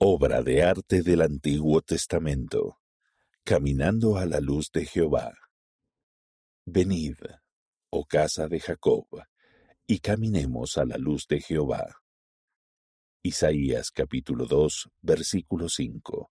Obra de arte del Antiguo Testamento. Caminando a la luz de Jehová. Venid, oh casa de Jacob, y caminemos a la luz de Jehová. Isaías capítulo 2, versículo 5.